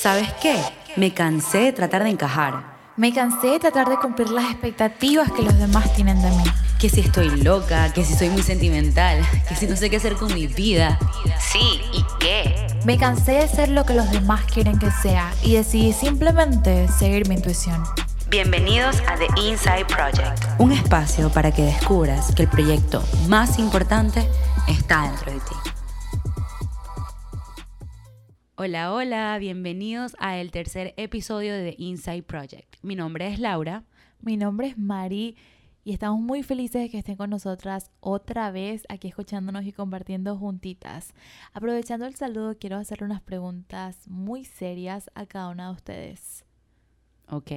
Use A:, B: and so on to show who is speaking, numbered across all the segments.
A: ¿Sabes qué? Me cansé de tratar de encajar.
B: Me cansé de tratar de cumplir las expectativas que los demás tienen de mí.
A: Que si estoy loca, que si soy muy sentimental, que si no sé qué hacer con mi vida.
C: Sí, ¿y qué?
B: Me cansé de ser lo que los demás quieren que sea y decidí simplemente seguir mi intuición.
C: Bienvenidos a The Inside Project.
A: Un espacio para que descubras que el proyecto más importante está dentro de ti. Hola, hola, bienvenidos a el tercer episodio de The Inside Project. Mi nombre es Laura.
B: Mi nombre es Mari y estamos muy felices de que estén con nosotras otra vez aquí escuchándonos y compartiendo juntitas. Aprovechando el saludo, quiero hacerle unas preguntas muy serias a cada una de ustedes.
A: Ok,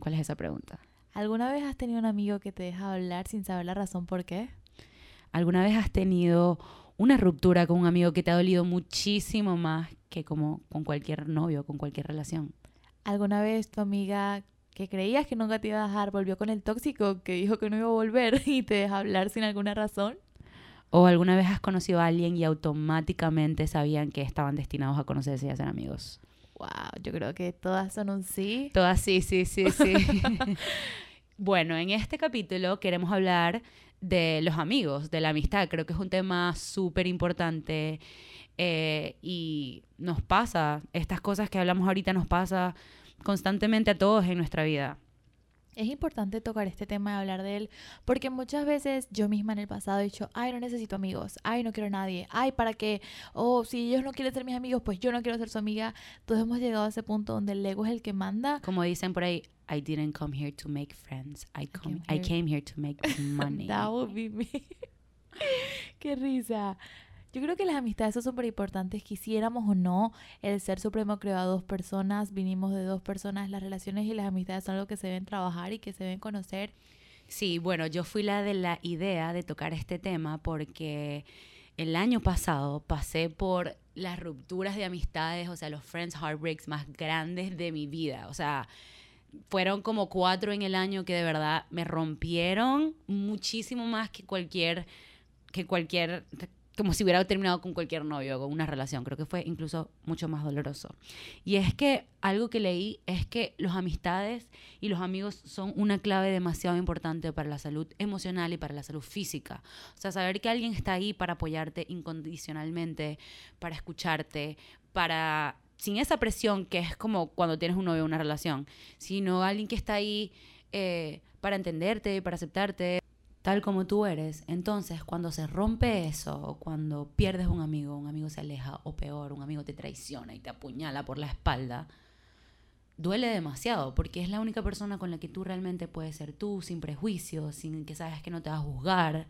A: ¿cuál es esa pregunta?
B: ¿Alguna vez has tenido un amigo que te deja hablar sin saber la razón por qué?
A: ¿Alguna vez has tenido una ruptura con un amigo que te ha dolido muchísimo más que como con cualquier novio, con cualquier relación?
B: ¿Alguna vez tu amiga que creías que nunca te iba a dejar volvió con el tóxico que dijo que no iba a volver y te deja hablar sin alguna razón?
A: ¿O alguna vez has conocido a alguien y automáticamente sabían que estaban destinados a conocerse y a ser amigos?
B: Wow, yo creo que todas son un sí.
A: Todas sí, sí, sí, sí. bueno, en este capítulo queremos hablar de los amigos, de la amistad. Creo que es un tema súper importante eh, y nos pasa, estas cosas que hablamos ahorita nos pasa constantemente a todos en nuestra vida.
B: Es importante tocar este tema y hablar de él porque muchas veces yo misma en el pasado he dicho, ay, no necesito amigos, ay, no quiero a nadie, ay, ¿para qué? O si ellos no quieren ser mis amigos, pues yo no quiero ser su amiga. Todos hemos llegado a ese punto donde el ego es el que manda.
A: Como dicen por ahí, I didn't come here to make friends, I, come, I came here to make money.
B: That would be me. Qué risa. Yo creo que las amistades son súper importantes, quisiéramos o no, el ser supremo creó a dos personas, vinimos de dos personas, las relaciones y las amistades son algo que se deben trabajar y que se deben conocer.
A: Sí, bueno, yo fui la de la idea de tocar este tema porque el año pasado pasé por las rupturas de amistades, o sea, los friends heartbreaks más grandes de mi vida, o sea, fueron como cuatro en el año que de verdad me rompieron muchísimo más que cualquier que cualquier como si hubiera terminado con cualquier novio, con una relación. Creo que fue incluso mucho más doloroso. Y es que algo que leí es que las amistades y los amigos son una clave demasiado importante para la salud emocional y para la salud física. O sea, saber que alguien está ahí para apoyarte incondicionalmente, para escucharte, para sin esa presión que es como cuando tienes un novio o una relación, sino alguien que está ahí eh, para entenderte, para aceptarte, tal como tú eres. Entonces, cuando se rompe eso, cuando pierdes un amigo, un amigo se aleja, o peor, un amigo te traiciona y te apuñala por la espalda, duele demasiado, porque es la única persona con la que tú realmente puedes ser tú, sin prejuicios, sin que sabes que no te va a juzgar,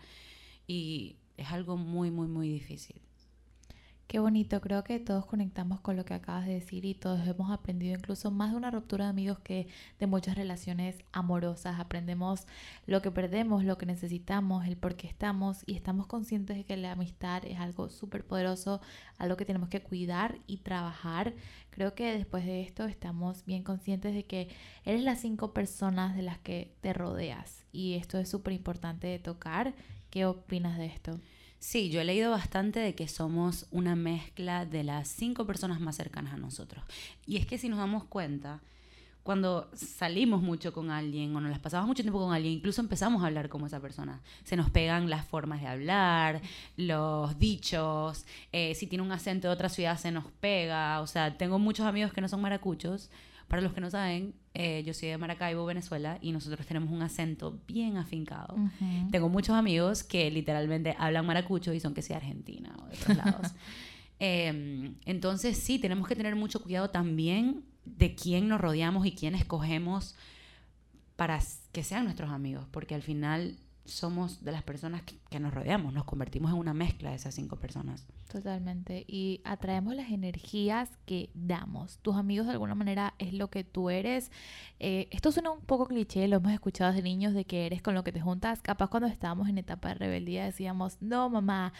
A: y es algo muy, muy, muy difícil.
B: Qué bonito, creo que todos conectamos con lo que acabas de decir y todos hemos aprendido incluso más de una ruptura de amigos que de muchas relaciones amorosas. Aprendemos lo que perdemos, lo que necesitamos, el por qué estamos y estamos conscientes de que la amistad es algo súper poderoso, algo que tenemos que cuidar y trabajar. Creo que después de esto estamos bien conscientes de que eres las cinco personas de las que te rodeas y esto es súper importante de tocar. ¿Qué opinas de esto?
A: Sí, yo he leído bastante de que somos una mezcla de las cinco personas más cercanas a nosotros. Y es que si nos damos cuenta, cuando salimos mucho con alguien o nos las pasamos mucho tiempo con alguien, incluso empezamos a hablar como esa persona. Se nos pegan las formas de hablar, los dichos, eh, si tiene un acento de otra ciudad se nos pega. O sea, tengo muchos amigos que no son maracuchos. Para los que no saben, eh, yo soy de Maracaibo, Venezuela, y nosotros tenemos un acento bien afincado. Tengo muchos amigos que literalmente hablan maracucho y son que sea Argentina o de otros lados. Em, entonces sí, tenemos que tener mucho cuidado también de quién nos rodeamos y quién escogemos para que sean nuestros amigos, porque al final somos de las personas que, nos rodeamos, nos convertimos en una mezcla de esas cinco personas.
B: Totalmente, y atraemos las energías que damos. Tus amigos de alguna manera es lo que tú eres. Eh, esto suena un poco cliché, lo hemos escuchado de niños de que eres con lo que te juntas. Capaz cuando estábamos en etapa de rebeldía decíamos, no mamá,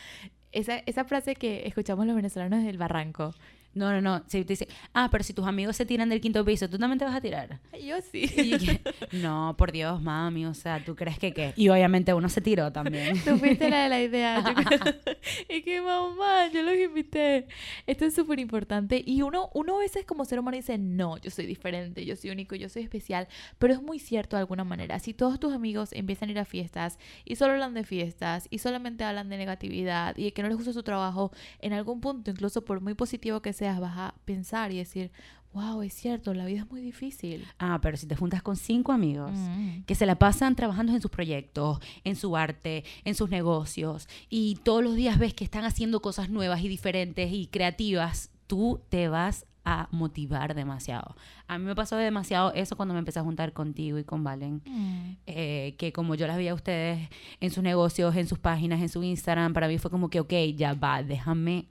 B: esa, esa frase que escuchamos los venezolanos del barranco.
A: No, no, no. Si te dice, ah, pero si tus amigos se tiran del quinto piso, ¿tú también te vas a tirar?
B: Yo sí.
A: Y que, no, por Dios, mami, o sea, ¿tú crees que qué? Y obviamente uno se tiró también.
B: Tú fuiste la de la idea. Yo- y que mamá, yo los invité. Esto es súper importante. Y uno, uno a veces como ser humano dice, no, yo soy diferente, yo soy único, yo soy especial. Pero es muy cierto de alguna manera. Si todos tus amigos empiezan a ir a fiestas y solo hablan de fiestas y solamente hablan de negatividad y de que no les gusta su trabajo, en algún punto, incluso por muy positivo que seas, vas a pensar y decir, wow, es cierto, la vida es muy difícil.
A: Ah, pero si te juntas con cinco amigos
B: Mm.
A: que se la pasan trabajando en sus proyectos, en su arte, en sus negocios, y todos los días ves que están haciendo cosas nuevas y diferentes y creativas, tú te vas a motivar demasiado. A mí me pasó demasiado eso cuando me empecé a juntar contigo y con Valen.
B: Mm.
A: eh, que como yo las vi a ustedes en sus negocios, en sus páginas, en su Instagram, para mí fue como que, ok, ya va, déjame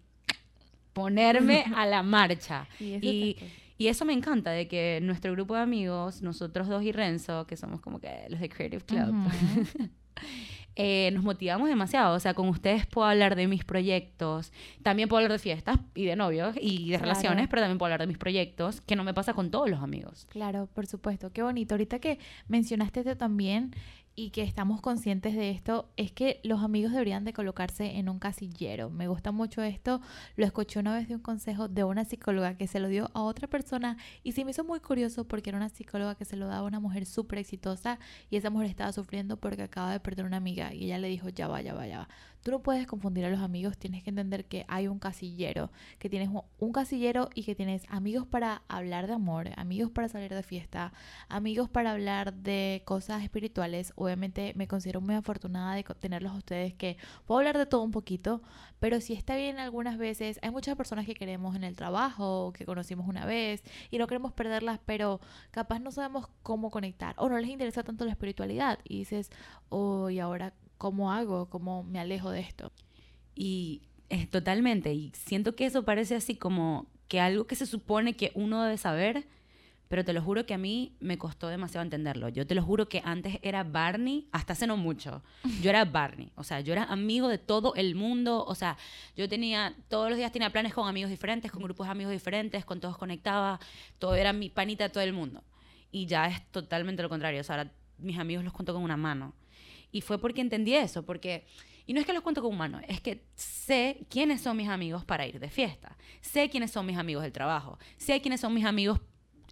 A: ponerme a la marcha.
B: Y eso
A: Y, y eso me encanta, de que nuestro grupo de amigos, nosotros dos y Renzo, que somos como que los de Creative Club,
B: Ujú.
A: eh, nos motivamos demasiado. O sea, con ustedes puedo hablar de mis proyectos, también puedo hablar de fiestas y de novios y de
B: Claro.
A: relaciones, pero también puedo hablar de mis proyectos, que no me pasa con todos los amigos.
B: Claro, por supuesto. Qué bonito. Ahorita que mencionaste esto también y que estamos conscientes de esto, es que los amigos deberían de colocarse en un casillero. Me gusta mucho esto. Lo escuché una vez de un consejo de una psicóloga que se lo dio a otra persona y se me hizo muy curioso porque era una psicóloga que se lo daba a una mujer súper exitosa y esa mujer estaba sufriendo porque acaba de perder una amiga y ella le dijo, ya va, ya va, ya va. Tú no puedes confundir a los amigos, tienes que entender que hay un casillero, que tienes un- casillero y que tienes amigos para hablar de amor, amigos para salir de fiesta, amigos para hablar de cosas espirituales. Obviamente me considero muy afortunada de tenerlos a ustedes que puedo hablar de todo un poquito, pero si está bien algunas veces, hay muchas personas que queremos en el trabajo, que conocimos una vez y no queremos perderlas, pero capaz no sabemos cómo conectar o no les interesa tanto la espiritualidad y dices, oh, ahora, ¿cómo hago? ¿Cómo me alejo de esto?
A: Y es totalmente, y siento que eso parece así como que algo que se supone que uno debe saber, pero te lo juro que a mí me costó demasiado entenderlo. Yo te lo juro que antes era Barney, hasta hace no mucho. Yo era Barney, o sea, yo era amigo de todo el mundo, o sea, yo tenía, todos los días tenía planes con amigos diferentes, con grupos de amigos diferentes, con todos conectaba, todo era mi panita de todo el mundo. Y ya es totalmente lo contrario, o sea, ahora mis amigos los cuento con una mano. Y fue porque entendí eso, porque... Y no es que los cuento con mano, es que sé quiénes son mis amigos para ir de fiesta. Sé quiénes son mis amigos del trabajo. Sé quiénes son mis amigos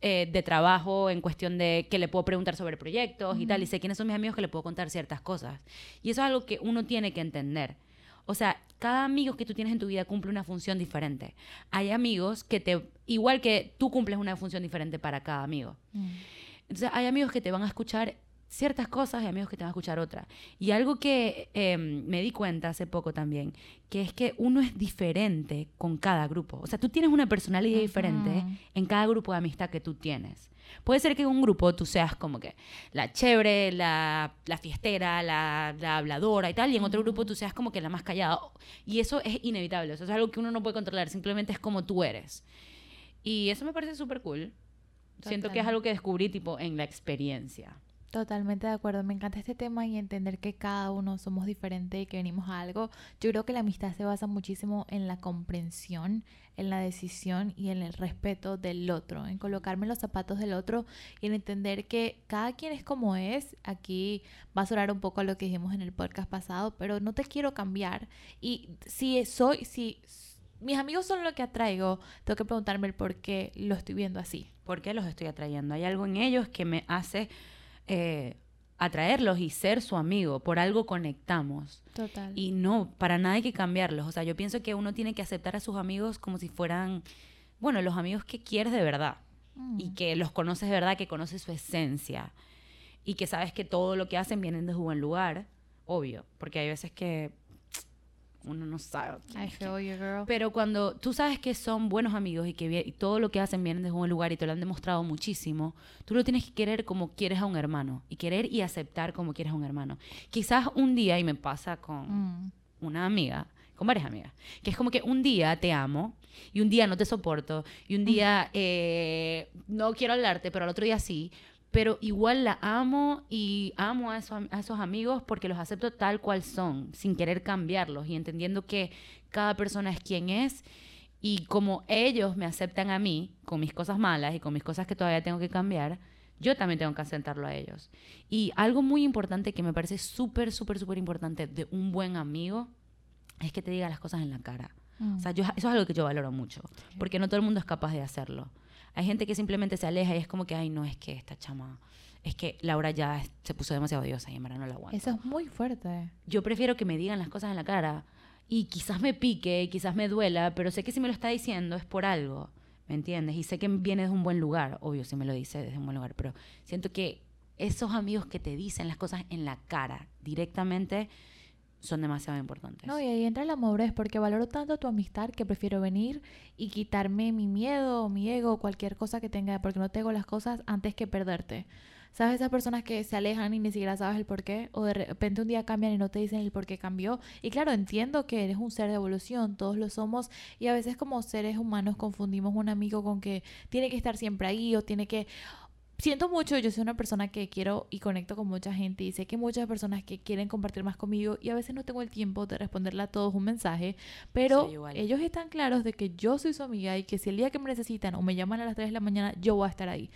A: eh, de trabajo en cuestión de que le puedo preguntar sobre proyectos y tal. Y sé quiénes son mis amigos que le puedo contar ciertas cosas. Y eso es algo que uno tiene que entender. O sea, cada amigo que tú tienes en tu vida cumple una función diferente. Hay amigos que te, igual que tú cumples una función diferente para cada amigo. Entonces, hay amigos que te van a escuchar ciertas cosas y amigos que te van a escuchar otras. Y algo que eh, me di cuenta hace poco también, que es que uno es diferente con cada grupo. O sea, tú tienes una personalidad diferente en cada grupo de amistad que tú tienes. Puede ser que en un grupo tú seas como que la chévere, la, la fiestera, la, la habladora y tal, y en otro grupo tú seas como que la más callada. Y eso es inevitable, eso es algo que uno no puede controlar, simplemente es como tú eres. Y eso me parece súper cool. Siento que es algo que descubrí tipo en la experiencia.
B: Totalmente de acuerdo, me encanta este tema y entender que cada uno somos diferentes y que venimos a algo. Yo creo que la amistad se basa muchísimo en la comprensión, en la decisión y en el respeto del otro, en colocarme en los zapatos del otro y en entender que cada quien es como es. Aquí va a sonar un poco a lo que dijimos en el podcast pasado, pero no te quiero cambiar. Y si soy, si mis amigos son lo que atraigo, tengo que preguntarme el por qué lo estoy viendo así.
A: ¿Por qué los estoy atrayendo? Hay algo en ellos que me hace eh, atraerlos y ser su amigo. Por algo conectamos.
B: Total.
A: Y no, para nada hay que cambiarlos. O sea, yo pienso que uno tiene que aceptar a sus amigos como si fueran, bueno, los amigos que quieres de verdad. Y
B: Mm.
A: que los conoces de verdad, que conoces su esencia. Y que sabes que todo lo que hacen vienen de un buen lugar. Obvio. Porque hay veces que uno no sabe. quién
B: I feel you, girl.
A: Pero cuando tú sabes que son buenos amigos y que y todo lo que hacen vienen de un lugar y te lo han demostrado muchísimo, tú lo tienes que querer como quieres a un hermano y querer y aceptar como quieres a un hermano. Quizás un día, y me pasa con
B: Mm.
A: una amiga, con varias amigas, que es como que un día te amo y un día no te soporto y un día eh, no quiero hablarte, pero al otro día sí. Pero igual la amo y amo a esos, am- a esos amigos porque los acepto tal cual son, sin querer cambiarlos y entendiendo que cada persona es quien es Y como ellos me aceptan a mí con mis cosas malas y con mis cosas que todavía tengo que cambiar, yo también tengo que aceptarlo a ellos. Y algo muy importante que me parece súper, súper, súper importante de un buen amigo es que te diga las cosas en la cara.
B: Mm.
A: O sea, yo, eso es algo que yo valoro mucho, porque no todo el mundo es capaz de hacerlo. Hay gente que simplemente se aleja y es como que, ay, no, es que esta chama, es que Laura ya se puso demasiado odiosa y en verdad no la aguanto.
B: Eso es muy fuerte.
A: Yo prefiero que me digan las cosas en la cara y quizás me pique, quizás me duela, pero sé que si me lo está diciendo es por algo, ¿me entiendes? Y sé que viene de un buen lugar, obvio, si me lo dice desde un buen lugar, pero siento que esos amigos que te dicen las cosas en la cara directamente son demasiado importantes.
B: No, y ahí entra la madurez, porque valoro tanto tu amistad que prefiero venir y quitarme mi miedo, mi ego, cualquier cosa que tenga, porque no tengo las cosas antes que perderte. ¿Sabes? Esas personas que se alejan y ni siquiera sabes el por qué, o de repente un día cambian y no te dicen el por qué cambió. Y claro, entiendo que eres un ser de evolución, todos lo somos, y a veces como seres humanos confundimos un amigo con que tiene que estar siempre ahí o tiene que siento mucho, yo soy una persona que quiero y conecto con mucha gente y sé que hay muchas personas que quieren compartir más conmigo y a veces no tengo el tiempo de responderle a todos un mensaje, pero ellos están claros de que yo soy su amiga y que si el día que me necesitan o me llaman a las 3 de la mañana, yo voy a estar ahí.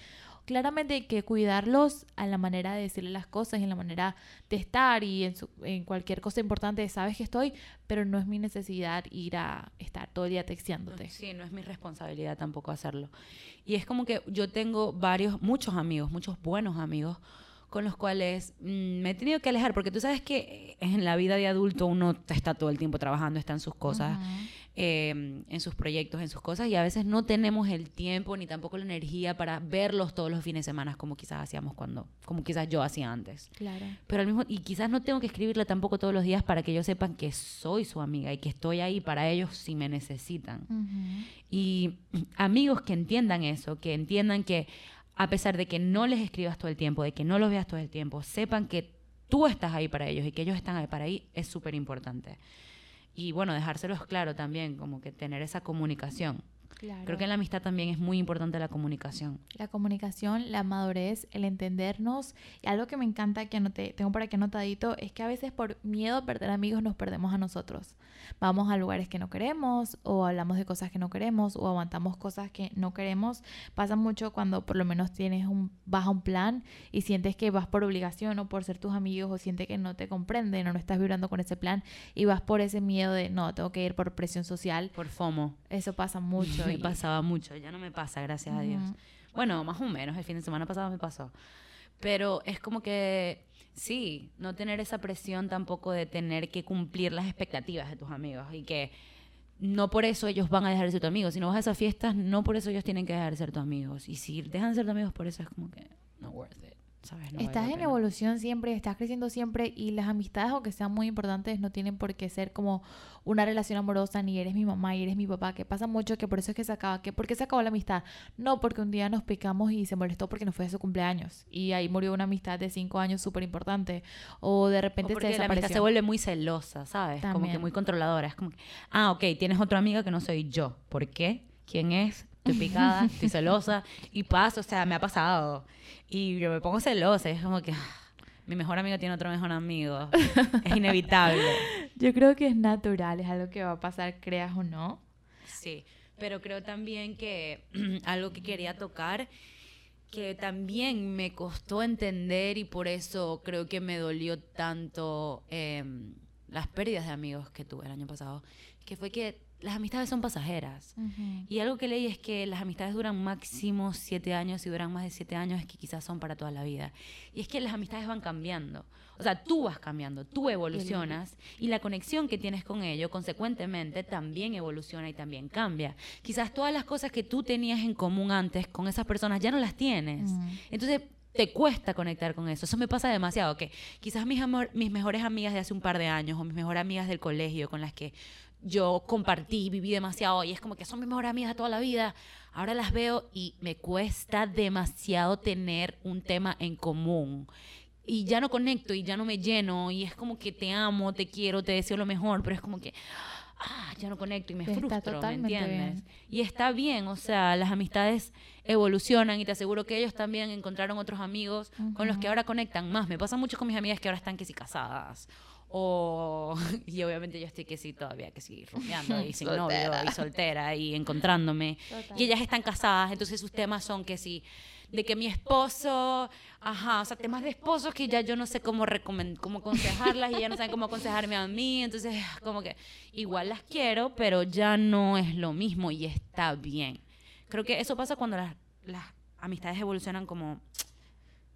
B: Claramente hay que cuidarlos a la manera de decirle las cosas en la manera de estar y en, su- en cualquier cosa importante, sabes que estoy, pero no es mi necesidad ir a estar todo el día texteándote.
A: Sí, no es mi responsabilidad tampoco hacerlo. Y es como que yo tengo varios, muchos amigos, muchos buenos amigos con los cuales mm, me he tenido que alejar, porque tú sabes que en la vida de adulto uno está todo el tiempo trabajando, está en sus cosas. Eh, en sus proyectos, en sus cosas, y a veces no tenemos el tiempo ni tampoco la energía para verlos todos los fines de semana como quizás hacíamos cuando, como quizás yo hacía antes.
B: Claro.
A: Pero al mismo y quizás no tengo que escribirle tampoco todos los días para que ellos sepan que soy su amiga y que estoy ahí para ellos si me necesitan.
B: Ujú.
A: Y amigos que entiendan eso, que entiendan que a pesar de que no les escribas todo el tiempo, de que no los veas todo el tiempo, sepan que tú estás ahí para ellos y que ellos están ahí para ahí es súper importante. Y bueno, dejárselos claro también, como que tener esa comunicación.
B: Claro.
A: Creo que en la amistad también es muy importante la comunicación.
B: La comunicación, la madurez, el entendernos. Y algo que me encanta que anoté, tengo por aquí anotadito, es que a veces por miedo a perder amigos nos perdemos a nosotros. Vamos a lugares que no queremos, o hablamos de cosas que no queremos, o aguantamos cosas que no queremos. Pasa mucho cuando por lo menos tienes un, vas a un plan y sientes que vas por obligación o por ser tus amigos, o sientes que no te comprenden o no estás vibrando con ese plan, y vas por ese miedo de no, tengo que ir por presión social.
A: Por FOMO.
B: Eso pasa mucho.
A: Me pasaba mucho, ya no me pasa, gracias a Dios. Bueno, más o menos, el fin de semana pasado me pasó. Pero es como que, sí, no tener esa presión tampoco de tener que cumplir las expectativas de tus amigos y que no por eso ellos van a dejar de ser tus amigos. Si no vas a esas fiestas, no por eso ellos tienen que dejar de ser tus amigos. Y si dejan de ser tus amigos, por eso es como que no worth it, ¿sabes? No
B: estás en evolución siempre, estás creciendo siempre y las amistades, aunque sean muy importantes, no tienen por qué ser como una relación amorosa, ni eres mi mamá y eres mi papá, que pasa mucho que por eso es que se acaba, que ¿por qué se acabó la amistad? No, porque un día nos picamos y se molestó porque no fue de su cumpleaños y ahí murió una amistad de cinco años súper importante o de
A: O
B: repente se
A: porque la amistad
B: desapareció.
A: se vuelve muy celosa, ¿sabes? Como que
B: También.
A: muy controladora. Es como, que, ah, ok, tienes otra amiga que no soy yo. ¿Por qué? ¿Quién es? Estoy picada, estoy celosa. Y pasa, o sea, me ha pasado. Y yo me pongo celosa. Y es como que, ah, mi mejor amigo tiene otro mejor amigo. Es inevitable.
B: Yo creo que es natural, es algo que va a pasar, creas o no.
A: Sí, pero creo también que algo que quería tocar, que también me costó entender y por eso creo que me dolió tanto em, las pérdidas de amigos que tuve el año pasado, que fue que las amistades son pasajeras. Y algo que leí es que las amistades duran máximo siete años y duran más de siete años es que quizás son para toda la vida. Y es que las amistades van cambiando. O sea, tú vas cambiando, tú evolucionas y la conexión que tienes con ellos, consecuentemente, también evoluciona y también cambia. Quizás todas las cosas que tú tenías en común antes con esas personas ya no las tienes. Entonces, te cuesta conectar con eso. Eso me pasa demasiado, que quizás mis, amor- mis mejores amigas de hace un par de años o mis mejores amigas del colegio con las que yo compartí, viví demasiado y es como que son mis mejores amigas de toda la vida. Ahora las veo y me cuesta demasiado tener un tema en común. Y ya no conecto y ya no me lleno y es como que te amo, te quiero, te deseo lo mejor, pero es como que ah, ya no conecto y me
B: Está
A: frustro, ¿me entiendes?
B: bien.
A: Y está bien, o sea, las amistades evolucionan y te aseguro que ellos también encontraron otros amigos con los que ahora conectan más. Me pasa mucho con mis amigas que ahora están que si casadas O, y obviamente yo estoy que sí todavía, que sí, rumiando y sin novio y soltera y encontrándome.
B: Total.
A: Y ellas están casadas, entonces sus temas son que sí, de que mi esposo, ajá, o sea, temas de esposos que ya yo no sé cómo, cómo aconsejarlas y ya no saben cómo aconsejarme a mí, entonces como que igual las quiero, pero ya no es lo mismo y está bien. Creo que eso pasa cuando las, las amistades evolucionan como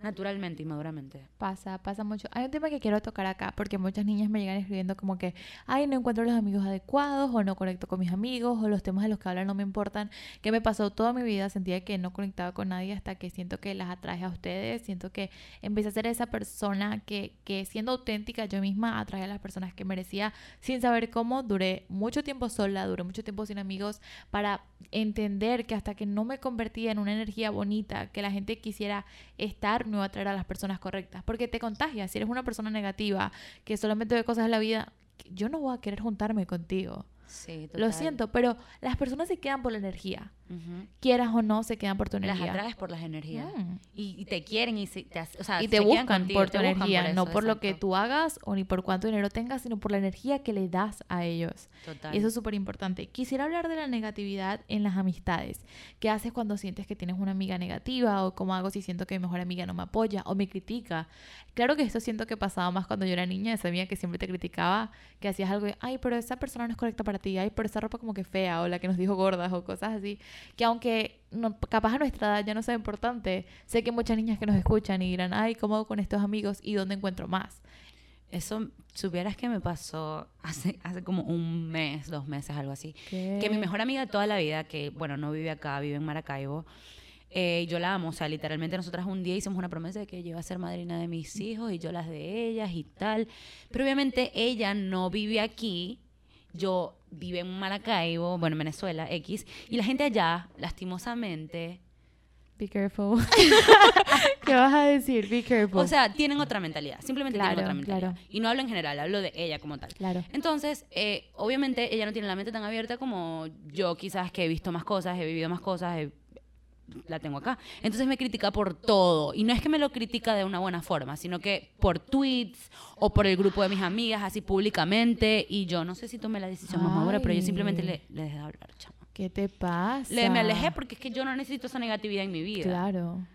A: naturalmente y maduramente.
B: Pasa, pasa mucho. Hay un tema que quiero tocar acá, porque muchas niñas me llegan escribiendo como que, ay, no encuentro los amigos adecuados, o no conecto con mis amigos, o los temas de los que hablan no me importan. Que me pasó toda mi vida, sentía que no conectaba con nadie hasta que siento que las atraje a ustedes, siento que empecé a ser esa persona que, que siendo auténtica yo misma atrae a las personas que merecía, sin saber cómo, duré mucho tiempo sola, duré mucho tiempo sin amigos, para entender que hasta que no me convertía en una energía bonita, que la gente quisiera estar, no iba a atraer a las personas correctas. Porque te contagias. Si eres una persona negativa, que solamente ve cosas en la vida, yo no voy a querer juntarme contigo.
A: Sí,
B: Lo siento, pero las personas se quedan por la energía. Quieras o no, se quedan por tu
A: Las
B: energía.
A: atraes por las energías.
B: Mm.
A: Y, y te quieren y, se- te, hace- o sea,
B: y
A: se
B: te
A: quedan
B: buscan
A: contigo,
B: por tu energía, no por lo que tú hagas o ni por cuánto dinero tengas, sino por la energía que le das a ellos.
A: Total.
B: Y eso es súper importante. Quisiera hablar de la negatividad en las amistades. ¿Qué haces cuando sientes que tienes una amiga negativa? ¿O cómo hago si siento que mi mejor amiga no me apoya o me critica? Claro que esto siento que pasaba más cuando yo era niña, esa amiga que siempre te criticaba, que hacías algo de, ay, pero esa persona no es correcta para ti, ay, pero esa ropa como que fea, o la que nos dijo gordas, o cosas así. Que aunque no, capaz a nuestra edad ya no sea importante, sé que muchas niñas que nos escuchan y dirán, ay, ¿cómo hago con estos amigos y dónde encuentro más?
A: Eso, supieras que me pasó hace, hace como un mes, dos meses, algo así.
B: ¿Qué?
A: Que mi mejor amiga de toda la vida, que bueno, no vive acá, vive en Maracaibo, eh, yo la amo, o sea, literalmente nosotras un día hicimos una promesa de que ella iba a ser madrina de mis hijos y yo las de ellas y tal. Pero obviamente ella no vive aquí, yo vivo en Maracaibo, bueno, en Venezuela, X, y la gente allá, lastimosamente,
B: Be careful. ¿Qué vas a decir? Be careful.
A: o sea, tienen otra mentalidad, simplemente
B: Claro,
A: tienen otra mentalidad.
B: claro.
A: Y no hablo en general, hablo de ella como tal.
B: claro.
A: Entonces, eh, obviamente ella no tiene la mente tan abierta como yo quizás que he visto más cosas, he vivido más cosas, he- la tengo acá. Entonces me critica por todo. Y no es que me lo critica de una buena forma, sino que por tweets o por el grupo de mis amigas, así públicamente. Y yo no sé si tomé la decisión más madura, pero yo simplemente le, le dejé de hablar, chama.
B: ¿Qué te pasa?
A: Le, me alejé porque es que yo no necesito esa negatividad en mi vida.
B: Claro.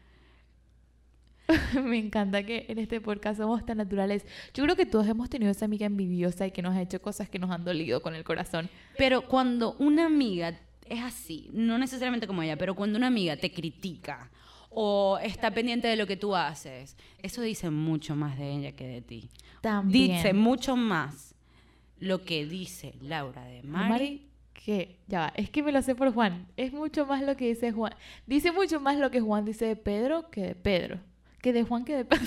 B: Me encanta que en este podcast somos tan naturales. Yo creo que todos hemos tenido esa amiga envidiosa y que nos ha hecho cosas que nos han dolido con el corazón.
A: Pero cuando una amiga es así, no necesariamente como ella, pero cuando una amiga te critica o está pendiente de lo que tú haces, eso dice mucho más de ella que de ti.
B: También.
A: Dice mucho más lo que dice Laura de Mari.
B: Mari, que ya va, es que me lo sé por Juan. Es mucho más lo que dice Juan. Dice mucho más lo que Juan dice de Pedro que de Pedro. Que de Juan que de Pedro.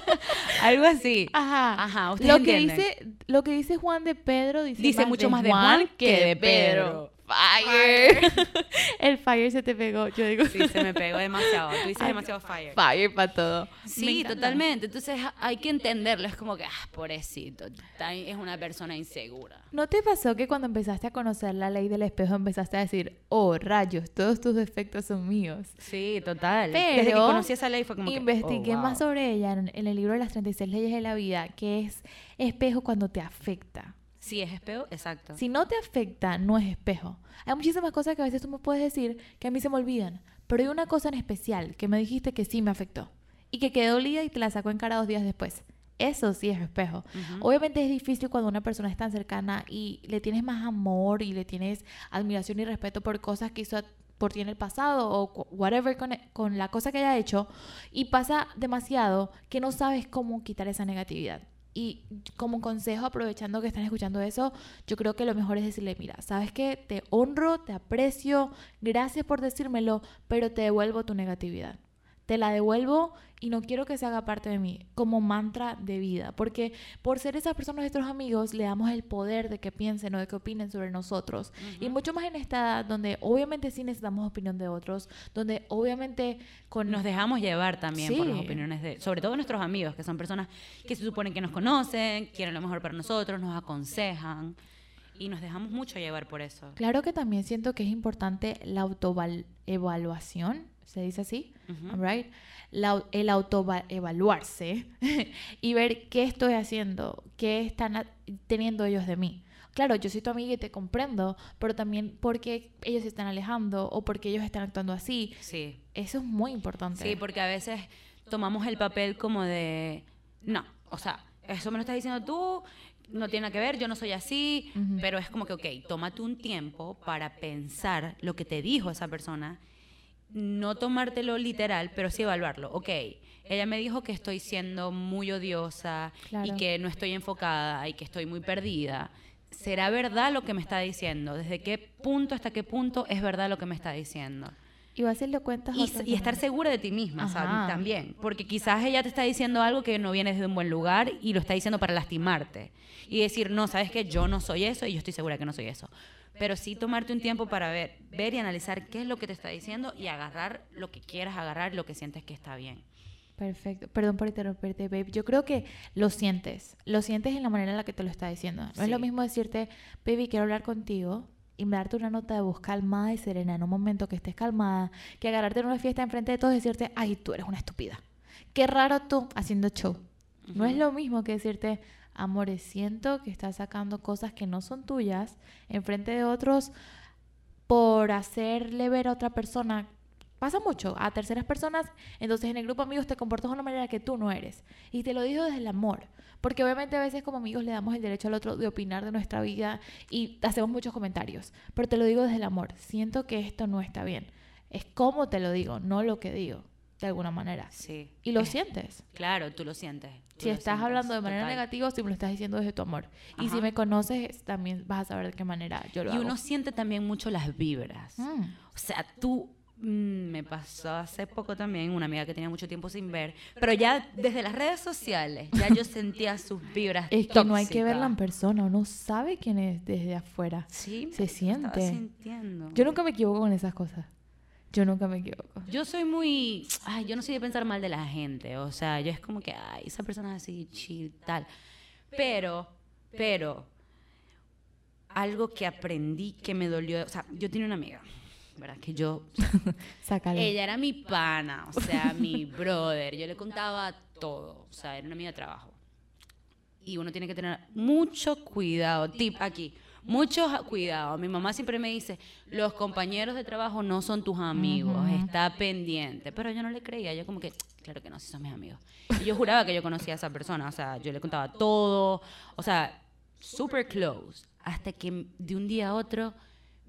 A: Algo así.
B: Ajá.
A: Ajá, ustedes
B: lo que dice lo que dice Juan de Pedro dice,
A: Dice mucho más de Juan que de Pedro.
B: Fire. el fire se te pegó. Yo digo
A: Sí, se me pegó demasiado. Tú dices
B: Ay,
A: demasiado fire.
B: fire para todo.
A: Sí, totalmente. Entonces ha- hay que entenderlo. Es como que, ah, pobrecito, es una persona insegura.
B: ¿No te pasó que cuando empezaste a conocer la ley del espejo empezaste a decir, oh, rayos, todos tus defectos son míos?
A: Sí, total. Desde que
B: Pero
A: conocí esa ley fue como que,
B: investigué
A: oh,
B: más
A: wow.
B: sobre ella en, en el libro de las 36 leyes de la vida, que es espejo cuando te afecta.
A: Sí, es espejo, exacto.
B: Si no te afecta, no es espejo. Hay muchísimas cosas que a veces tú me puedes decir que a mí se me olvidan, pero hay una cosa en especial que me dijiste que sí me afectó y que quedó dolida y te la sacó en cara dos días después. Eso sí es espejo. Obviamente es difícil cuando una persona es tan cercana y le tienes más amor y le tienes admiración y respeto por cosas que hizo por ti en el pasado o whatever con, con la cosa que haya hecho y pasa demasiado que no sabes cómo quitar esa negatividad. Y como consejo, aprovechando que están escuchando eso, yo creo que lo mejor es decirle, mira, sabes que te honro, te aprecio, gracias por decírmelo, pero te devuelvo tu negatividad. Te la devuelvo y no quiero que se haga parte de mí como mantra de vida, porque por ser esas personas nuestros amigos le damos el poder de que piensen o de que opinen sobre nosotros. Y mucho más en esta edad donde obviamente sí necesitamos opinión de otros, donde obviamente con
A: Nos dejamos llevar también por las opiniones de, sobre todo nuestros amigos, que son personas que se suponen que nos conocen, quieren lo mejor para nosotros, nos aconsejan y nos dejamos mucho llevar por eso.
B: Claro que también siento que es importante la autoevaluación. Se dice así,
A: Ujú.
B: right? La- el autoevaluarse y ver qué estoy haciendo, qué están teniendo ellos de mí. Claro, yo soy tu amiga y te comprendo, pero también porque ellos se están alejando o porque ellos están actuando así.
A: Sí.
B: Eso es muy importante.
A: Sí, porque a veces tomamos el papel como de, no, o sea, eso me lo estás diciendo tú, no tiene nada que ver, yo no soy así, pero es como que, ok, tómate un tiempo para pensar lo que te dijo esa persona, no tomártelo literal, pero sí evaluarlo. Ok, ella me dijo que estoy siendo muy odiosa
B: Claro.
A: y que no estoy enfocada y que estoy muy perdida. ¿Será verdad lo que me está diciendo? ¿Desde qué punto hasta qué punto es verdad lo que me está diciendo?
B: Y vas a hacerle cuentas a
A: Y, y estar segura de ti misma, ¿sabes? También. Porque quizás ella te está diciendo algo que no viene desde un buen lugar y lo está diciendo para lastimarte. Y decir, no, sabes que yo no soy eso y yo estoy segura que no soy eso. Pero sí tomarte un tiempo para ver, ver y analizar qué es lo que te está diciendo y agarrar lo que quieras agarrar, lo que sientes que está bien.
B: Perfecto. Perdón por interrumpirte, babe. Yo creo que lo sientes. Lo sientes en la manera en la que te lo está diciendo. No es lo mismo decirte, baby, quiero hablar contigo y darte una nota de voz calmada y serena en un momento que estés calmada, que agarrarte en una fiesta enfrente de todos y decirte, ay, tú eres una estúpida. Qué raro tú haciendo show. No es lo mismo que decirte, amores, siento que estás sacando cosas que no son tuyas enfrente de otros por hacerle ver a otra persona. Pasa mucho a terceras personas, entonces en el grupo amigos te comportas de una manera que tú no eres. Y te lo digo desde el amor, porque obviamente a veces como amigos le damos el derecho al otro de opinar de nuestra vida y hacemos muchos comentarios, pero te lo digo desde el amor. Siento que esto no está bien. Es como te lo digo, no lo que digo, de alguna manera.
A: Sí.
B: Y lo
A: Eh,
B: sientes.
A: Claro, tú lo sientes. tú
B: Si
A: lo
B: estás
A: sientes,
B: hablando de manera
A: total.
B: negativa o si me lo estás diciendo desde tu amor. Y si me conoces, también vas a saber de qué manera yo lo
A: Y
B: hago.
A: uno siente también mucho las vibras.
B: Mm.
A: O sea, tú mm, me pasó hace poco también una amiga que tenía mucho tiempo sin ver, pero ya desde las redes sociales ya yo sentía sus vibras.
B: Es que no hay que verla en persona, uno sabe quién es desde afuera.
A: Sí,
B: se siente. Yo nunca me equivoco con esas cosas. Yo nunca me equivoco.
A: Yo soy muy, ay, yo no soy de pensar mal de la gente, o sea, yo es como que, ay, esa persona es así chill tal. Pero, pero algo que aprendí que me dolió, o sea, yo tenía una amiga, ¿verdad? Que yo
B: Sácalo.
A: Ella era mi pana, o sea, mi brother. Yo le contaba todo, o sea, era una amiga de trabajo. Y uno tiene que tener mucho cuidado. Tip aquí, mucho ja- cuidado. Mi mamá siempre me dice, los compañeros de trabajo no son tus amigos, está pendiente. Pero yo no le creía, yo como que, claro que no, sí son mis amigos. Y yo juraba que yo conocía a esa persona, o sea, yo le contaba todo, o sea, super close. Hasta que de un día a otro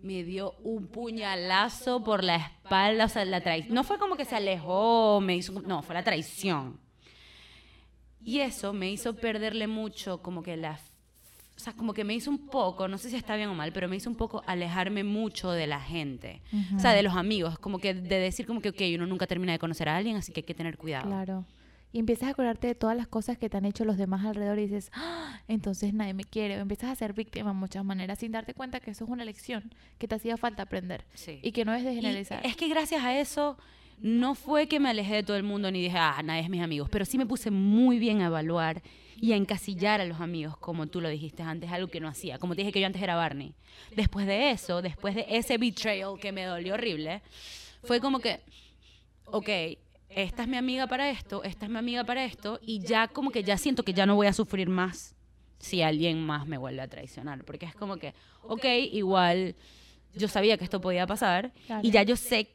A: me dio un puñalazo por la espalda, o sea, la traición. No fue como que se alejó, me hizo, no, fue la traición. Y eso me hizo perderle mucho, como que la, o sea, como que me hizo un poco, no sé si está bien o mal, pero me hizo un poco alejarme mucho de la gente, o sea, de los amigos, como que de decir como que, ok, uno nunca termina de conocer a alguien, así que hay que tener cuidado.
B: Claro. Y empiezas a acordarte de todas las cosas que te han hecho los demás alrededor y dices, "Ah, entonces nadie me quiere. O empiezas a ser víctima de muchas maneras sin darte cuenta que eso es una lección que te hacía falta aprender.
A: Sí.
B: Y que no es de
A: Y
B: generalizar.
A: es que gracias a eso no fue que me alejé de todo el mundo ni dije, ah, nadie es mis amigos, pero sí me puse muy bien a evaluar y a encasillar a los amigos, como tú lo dijiste antes, algo que no hacía. Como te dije que yo antes era Barney. Después de eso, después de ese betrayal que me dolió horrible, fue como que, ok, esta es mi amiga para esto, esta es mi amiga para esto, y ya como que ya siento que ya no voy a sufrir más si alguien más me vuelve a traicionar, porque es como que, ok, igual yo sabía que esto podía pasar y ya yo sé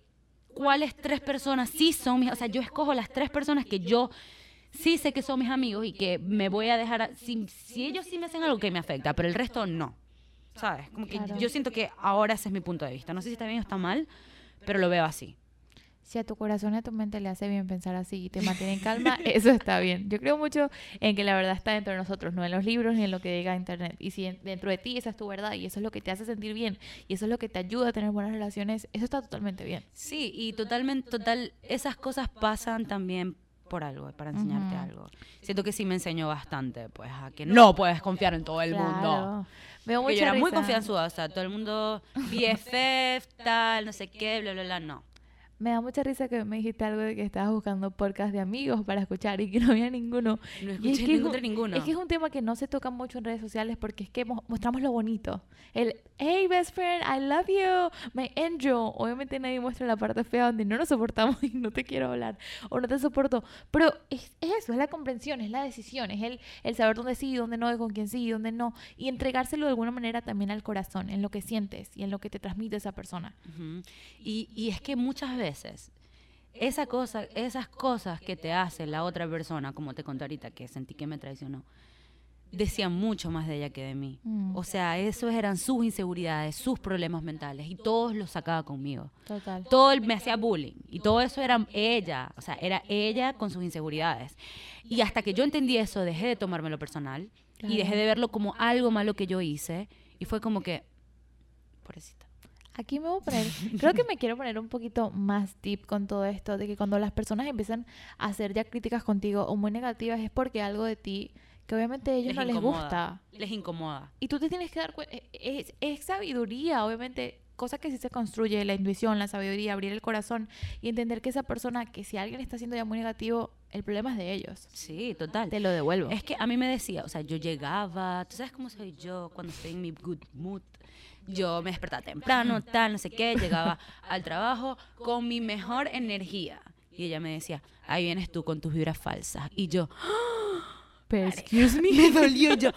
A: cuáles tres personas sí son mis, o sea, yo escojo las tres personas que yo sí sé que son mis amigos y que me voy a dejar, a- si, si ellos sí me hacen algo que me afecta, pero el resto no, ¿sabes? Como que
B: Claro.
A: yo siento que ahora ese es mi punto de vista, no sé si está bien o está mal, pero lo veo así.
B: Si a tu corazón y a tu mente le hace bien pensar así y te mantiene en calma, eso está bien. Yo creo mucho en que la verdad está dentro de nosotros, no en los libros ni en lo que diga internet. Y si en- dentro de ti esa es tu verdad y eso es lo que te hace sentir bien y eso es lo que te ayuda a tener buenas relaciones, eso está totalmente bien.
A: Sí, y totalmente, total, esas cosas pasan también por algo, para enseñarte algo. Siento que sí me enseñó bastante, pues, a que no puedes confiar en todo el mundo.
B: Claro. Veo
A: Que
B: mucha
A: yo era muy confianzuda, o sea, todo el mundo BFF, tal, no sé qué, bla, bla, bla, no.
B: Me da mucha risa que me dijiste algo de que estabas buscando podcast de amigos para escuchar y que no había ninguno.
A: No
B: Y
A: escuché,
B: es que
A: no
B: es
A: encontré
B: un-
A: ninguno.
B: Es que es un tema que no se toca mucho en redes sociales porque es que mo- mostramos lo bonito. El, hey, best friend, I love you, my angel. Obviamente nadie muestra la parte fea donde no nos soportamos y no te quiero hablar o no te soporto. Pero es, es eso, es la comprensión, es la decisión, es el, el saber dónde sí, dónde no, y con quién sí, y dónde no. Y entregárselo de alguna manera también al corazón, en lo que sientes y en lo que te transmite esa persona.
A: Ujú. y, y es que muchas veces esa cosa, esas cosas que te hace la otra persona, como te conté ahorita, que sentí que me traicionó, decían mucho más de ella que de mí.
B: Mm.
A: O sea, esos eran sus inseguridades, sus problemas mentales, y todos los sacaba conmigo.
B: Total.
A: Todo el- me hacía bullying, y todo eso era ella, o sea, era ella con sus inseguridades. Y hasta que yo entendí eso, dejé de tomármelo personal, y dejé de verlo como algo malo que yo hice, y fue como que, pobrecita.
B: Aquí me voy a poner, creo que me quiero poner un poquito más deep con todo esto, de que cuando las personas empiezan a hacer ya críticas contigo o muy negativas es porque algo de ti que obviamente a ellos no les
A: incomoda,
B: gusta.
A: Les incomoda.
B: Y tú te tienes que dar cuenta, es, es sabiduría, obviamente, cosa que sí se construye, la intuición, la sabiduría, abrir el corazón y entender que esa persona, que si alguien está siendo ya muy negativo, el problema es de ellos.
A: Sí, total.
B: Te lo devuelvo.
A: Es que a mí me decía, o sea, yo llegaba, tú sabes cómo soy yo cuando estoy en mi good mood. Yo me despertaba temprano, tal, no sé qué, llegaba al trabajo con mi mejor energía. Y ella me decía, ahí vienes tú con tus vibras falsas. Y yo,
B: Pero, excuse me.
A: me dolió yo.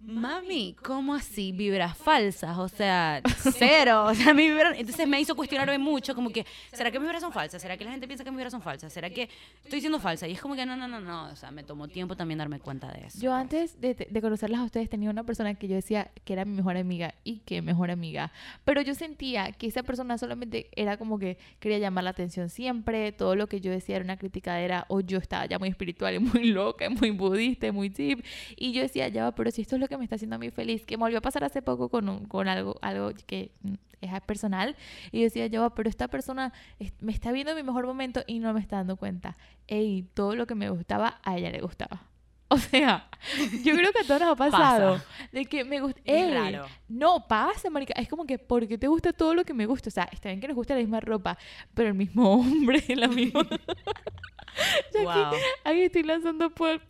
A: Mami, ¿cómo así? Vibras falsas, o sea, cero. O sea, mi vibra... Entonces me hizo cuestionarme mucho, como que, ¿será que mis vibras son falsas? ¿Será que la gente piensa que mis vibras son falsas? ¿Será que estoy siendo falsa? Y es como que no, no, no, no. O sea, me tomó tiempo también darme cuenta de eso.
B: Yo antes de, de conocerlas a ustedes tenía una persona que yo decía que era mi mejor amiga y que mejor amiga. Pero yo sentía que esa persona solamente era como que quería llamar la atención siempre. Todo lo que yo decía era una criticadera o yo estaba ya muy espiritual y muy loca, y muy budista, y muy deep. Y yo decía, ya pero si esto es lo que me está haciendo a mí feliz, que me volvió a pasar hace poco con, un- con algo, algo que es personal. Y yo decía, va, pero esta persona me está viendo en mi mejor momento y no me está dando cuenta. Ey, todo lo que me gustaba, a ella le gustaba. O sea, yo creo que a todos nos ha pasado.
A: Pasa.
B: De que me gusta.
A: Es
B: Ey,
A: raro.
B: No, pasa, marica. Es como que, ¿por qué te gusta todo lo que me gusta? O sea, está bien que nos guste la misma ropa, pero el mismo hombre, la misma. Yo
A: Wow.
B: aquí, aquí estoy lanzando por.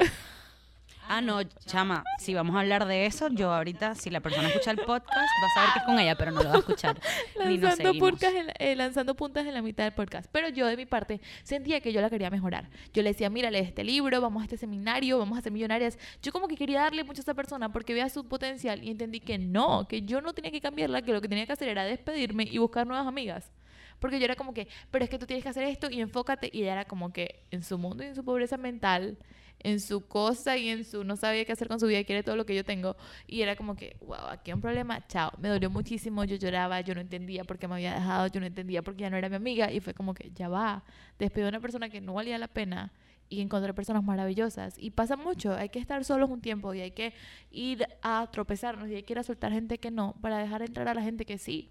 A: Ah, no, chama, si vamos a hablar de eso, yo ahorita, si la persona escucha el podcast, va a saber que es con ella, pero no lo va a escuchar.
B: Lanzando, en la- eh, lanzando puntas en la mitad del podcast. Pero yo, de mi parte, sentía que yo la quería mejorar. Yo le decía, mira, lee este libro, vamos a este seminario, vamos a ser millonarias. Yo como que quería darle mucho a esa persona porque veía su potencial y entendí que no, que yo no tenía que cambiarla, que lo que tenía que hacer era despedirme y buscar nuevas amigas. Porque yo era como que, pero es que tú tienes que hacer esto y enfócate. Y ella era como que en su mundo y en su pobreza mental, en su cosa y en su no sabía qué hacer con su vida quiere todo lo que yo tengo. Y era como que, wow, aquí hay un problema, chao. Me dolió muchísimo, yo lloraba, yo no entendía por qué me había dejado, yo no entendía por qué ya no era mi amiga. Y fue como que, ya va, despedí a una persona que no valía la pena y encontré personas maravillosas. Y pasa mucho, hay que estar solos un tiempo y hay que ir a tropezarnos y hay que ir a soltar gente que no para dejar entrar a la gente que sí.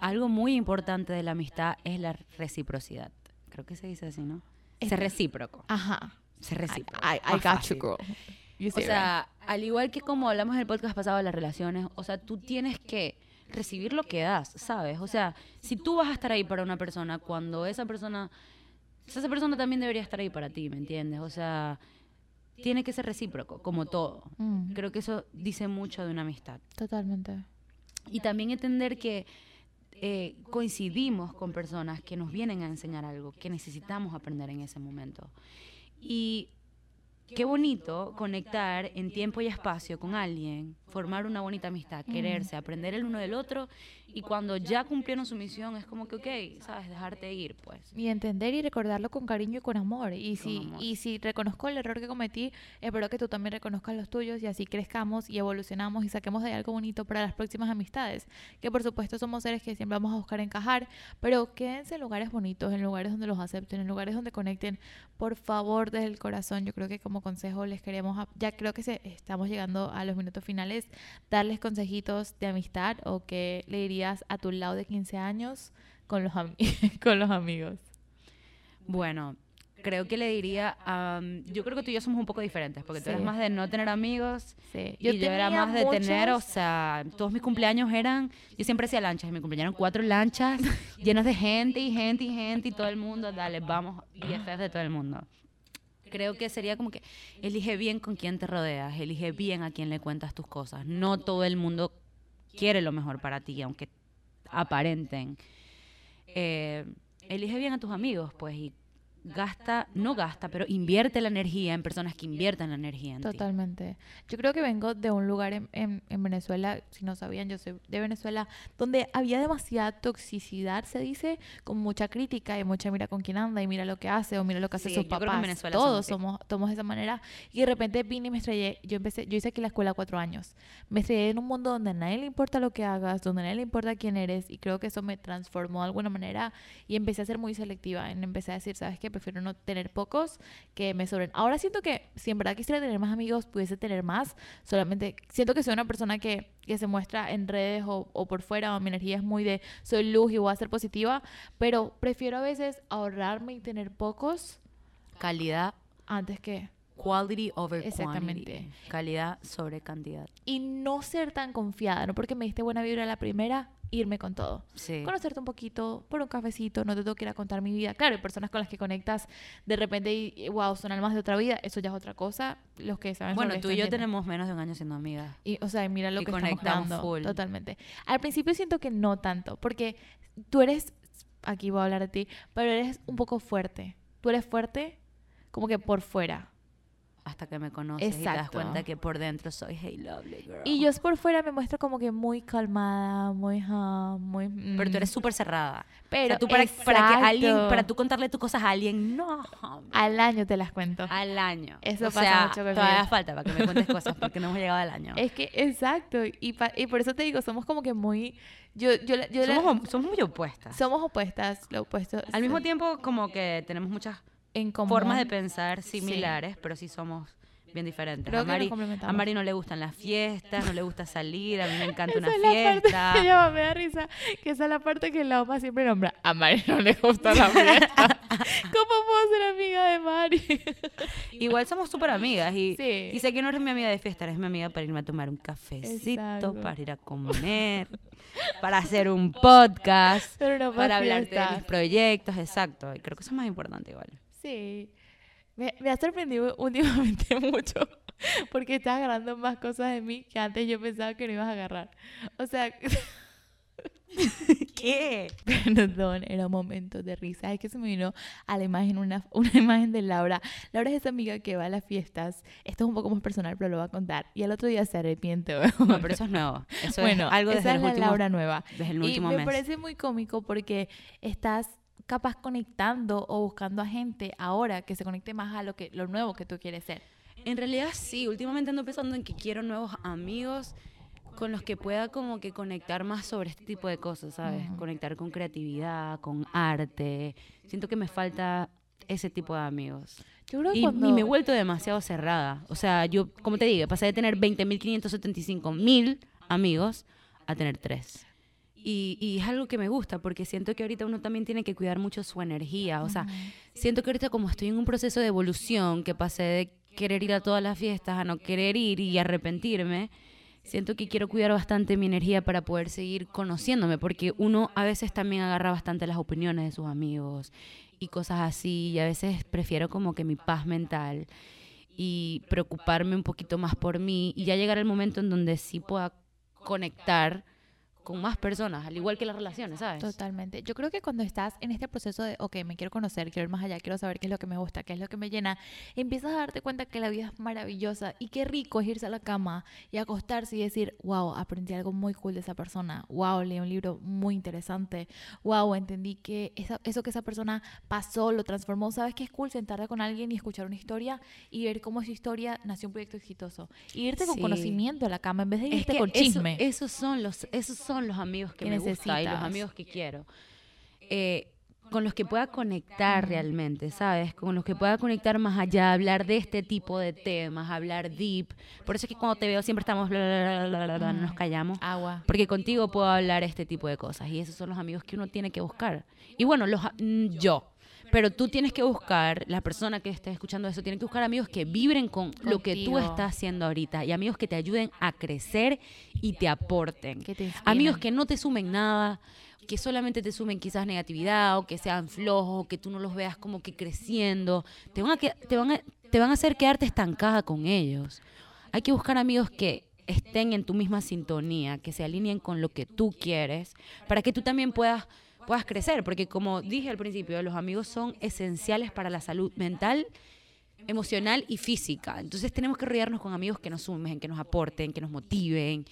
A: Algo muy importante de la amistad es la reciprocidad. Creo que se dice así, ¿no?
B: Es-
A: Ser recíproco.
B: Ajá.
A: Ser recíproco.
B: I, I
A: Más
B: got
A: fácil.
B: you, girl. You
A: O sea, al igual que como hablamos en el podcast pasado de las relaciones, o sea, tú tienes que recibir lo que das, ¿sabes? O sea, si tú vas a estar ahí para una persona cuando esa persona, esa persona también debería estar ahí para ti, ¿me entiendes? O sea, tiene que ser recíproco, como todo.
B: Mm,
A: Creo que eso dice mucho de una amistad.
B: totalmente.
A: Y también entender que eh, coincidimos con personas que nos vienen a enseñar algo que necesitamos aprender en ese momento. Y qué bonito conectar en tiempo y espacio con alguien, formar una bonita amistad, quererse, aprender el uno del otro y cuando ya cumplieron su misión es como que, ok, sabes, dejarte ir, pues.
B: Y entender y recordarlo con cariño y con amor. Y
A: Con
B: si,
A: amor.
B: y si reconozco el error que cometí, espero que tú también reconozcas los tuyos y así crezcamos y evolucionamos y saquemos de algo bonito para las próximas amistades. Que por supuesto somos seres que siempre vamos a buscar encajar, pero quédense en lugares bonitos, en lugares donde los acepten, en lugares donde conecten. Por favor, desde el corazón, yo creo que como consejo les queremos, ya creo que se, estamos llegando a los minutos finales, darles consejitos de amistad o que le dirías a tu lado de 15 años con los, ami- con los amigos.
A: Bueno, creo que le diría, yo creo que tú y yo somos un poco diferentes, porque tú eres
B: Sí.
A: más de no tener amigos
B: Sí.
A: y yo era más de tener, o sea, todos mis cumpleaños eran, yo siempre hacía lanchas, en mi cumpleaños eran cuatro lanchas llenas de gente y gente y gente y todo el mundo, dale, vamos, BFF de todo el mundo. Creo que sería como que elige bien con quién te rodeas, elige bien a quién le cuentas tus cosas. No todo el mundo quiere lo mejor para ti, aunque aparenten. Eh, elige bien a tus amigos, pues, y gasta, no gasta, pero invierte la energía en personas que inviertan la energía en ti.
B: Totalmente. Yo creo que vengo de un lugar en, en- en Venezuela, si no sabían, yo soy de Venezuela, donde había demasiada toxicidad, se dice, con mucha crítica y mucha mira con quién anda y mira lo que hace o mira lo que hace
A: Sí,
B: sus papás. Todos
A: somos
B: somos, de esa manera. Y de repente vine y me estrellé. Yo empecé, yo hice aquí la escuela cuatro años. Me estrellé en un mundo donde a nadie le importa lo que hagas, donde a nadie le importa quién eres. Y creo que eso me transformó de alguna manera. Y empecé a ser muy selectiva. Empecé a decir, ¿sabes qué? Prefiero no tener pocos que me sobren. Ahora siento que si en verdad quisiera tener más amigos, pudiese tener más. Solamente siento que soy una persona que, que se muestra en redes o, o por fuera, o mi energía es muy de soy luz y voy a ser positiva. Pero prefiero a veces ahorrarme y tener pocos
A: Calidad,
B: antes que
A: quality over
B: Exactamente.
A: quantity. Calidad sobre cantidad.
B: y no ser tan confiada, no porque me diste buena vibra la primera, irme con todo.
A: Sí.
B: Conocerte un poquito, por un cafecito, no te tengo que ir a contar mi vida. Claro, hay personas con las que conectas de repente y, wow, son almas de otra vida, eso ya es otra cosa. Los que saben
A: Bueno, tú y yo tenemos menos de un año siendo amigas.
B: Y, o sea, mira lo
A: Y
B: que estamos
A: conectamos
B: dando.
A: full.
B: Totalmente. Al principio siento que no tanto, porque tú eres, aquí voy a hablar de ti, pero eres un poco fuerte. Tú eres fuerte como que por fuera.
A: Hasta que me conoces y te das
B: Exacto.
A: cuenta que por dentro soy hey lovely girl.
B: Y yo por fuera me muestro como que muy calmada, muy, ah, muy...
A: Pero tú
B: mm.
A: eres súper cerrada.
B: Pero
A: o sea, tú para, para que alguien,
B: exacto.
A: para tú contarle tus cosas a alguien, no.
B: Al año te las cuento.
A: Al año.
B: Eso
A: o
B: pasa
A: sea,
B: mucho conmigo.
A: Todavía falta para que me cuentes cosas porque no hemos llegado al año.
B: Es que, exacto. Y, pa- y por eso te digo, somos como que muy... Yo, yo, la- yo la-
A: somos, op- somos muy opuestas.
B: somos opuestas, lo opuesto.
A: Al mismo tiempo, como que tenemos muchas
B: en común.
A: formas de pensar similares, pero sí somos bien diferentes.
B: Creo
A: a, Mari,
B: complementamos.
A: a Mari no le gustan las fiestas, no le gusta salir, a mí me encanta una
B: Esa es la
A: fiesta.
B: parte ya me da risa, que esa es la parte que la mamá siempre nombra. A Mari no le gusta la fiesta. ¿Cómo puedo ser amiga de Mari?
A: Igual somos súper amigas y,
B: Sí.
A: y sé que no eres mi amiga de fiesta, eres mi amiga para irme a tomar un cafecito,
B: Exacto.
A: para ir a comer, para hacer un podcast,
B: Pero no
A: para
B: para
A: hablarte de mis proyectos, exacto. Y creo que eso es más importante igual.
B: Sí. Me, me ha sorprendido últimamente mucho porque estás agarrando más cosas de mí que antes yo pensaba que no ibas a agarrar. O sea,
A: ¿Qué?
B: perdón, era un momento de risa. Es que se me vino a la imagen una, una imagen de Laura. Laura es esa amiga que va a las fiestas. Esto es un poco más personal, pero lo va a contar. Y al otro día se arrepiente.
A: No, pero eso es nuevo. Eso
B: bueno,
A: es algo
B: esa
A: desde
B: es
A: el
B: la
A: último,
B: Laura nueva.
A: desde el
B: Y
A: último
B: me
A: mes.
B: parece muy cómico porque estás capaz conectando o buscando a gente ahora que se conecte más a lo que lo nuevo que tú quieres ser.
A: En realidad sí, últimamente ando pensando en que quiero nuevos amigos con los que pueda como que conectar más sobre este tipo de cosas, ¿sabes?
B: Ujú.
A: Conectar con creatividad, con arte. Siento que me falta ese tipo de amigos.
B: Yo creo que
A: Y,
B: cuando
A: y me he vuelto demasiado cerrada. O sea, yo, como te digo, pasé de tener 20.575.000 amigos a tener tres. Y, y es algo que me gusta porque siento que ahorita uno también tiene que cuidar mucho su energía. O sea, siento que ahorita como estoy en un proceso de evolución, que pasé de querer ir a todas las fiestas a no querer ir y arrepentirme, siento que quiero cuidar bastante mi energía para poder seguir conociéndome, porque uno a veces también agarra bastante las opiniones de sus amigos y cosas así, y a veces prefiero como que mi paz mental y preocuparme un poquito más por mí y ya llegar el momento en donde sí pueda conectar con más personas, al igual que las relaciones, ¿sabes?
B: Totalmente. Yo creo que cuando estás en este proceso de, ok, me quiero conocer, quiero ir más allá, quiero saber qué es lo que me gusta, qué es lo que me llena, empiezas a darte cuenta que la vida es maravillosa y qué rico es irse a la cama y acostarse y decir, wow, aprendí algo muy cool de esa persona, wow, leí un libro muy interesante, wow, entendí que esa- eso que esa persona pasó, lo transformó. ¿Sabes qué es cool? Sentarte con alguien y escuchar una historia y ver cómo esa historia nació un proyecto exitoso. Y irte con
A: Sí.
B: conocimiento a la cama en vez de
A: Es
B: irte
A: que
B: con
A: eso-
B: chisme.
A: esos son los, esos son los amigos que, me y los amigos que quiero. Eh, con los que pueda conectar realmente, ¿sabes? Con los que pueda conectar más allá, hablar de este tipo de temas, hablar deep. Por eso es que cuando te veo siempre estamos, bla, bla, bla, bla, bla, bla, no nos callamos.
B: Agua.
A: Porque contigo puedo hablar este tipo de cosas y esos son los amigos que uno tiene que buscar. Y bueno, los, mm, yo. Pero tú tienes que buscar, la persona que esté escuchando eso, tiene que buscar amigos que vibren con lo que tú estás haciendo ahorita y amigos que te ayuden a crecer y te aporten.
B: Que te
A: amigos que no te sumen nada, que solamente te sumen quizás negatividad o que sean flojos, que tú no los veas como que creciendo. Te van a, que- te van a, te van a hacer quedarte estancada con ellos. Hay que buscar amigos que estén en tu misma sintonía, que se alineen con lo que tú quieres, para que tú también puedas, puedas crecer. Porque como dije al principio, los amigos son esenciales para la salud mental, emocional y física. Entonces tenemos que rodearnos con amigos que nos sumen, que nos aporten, que nos motiven.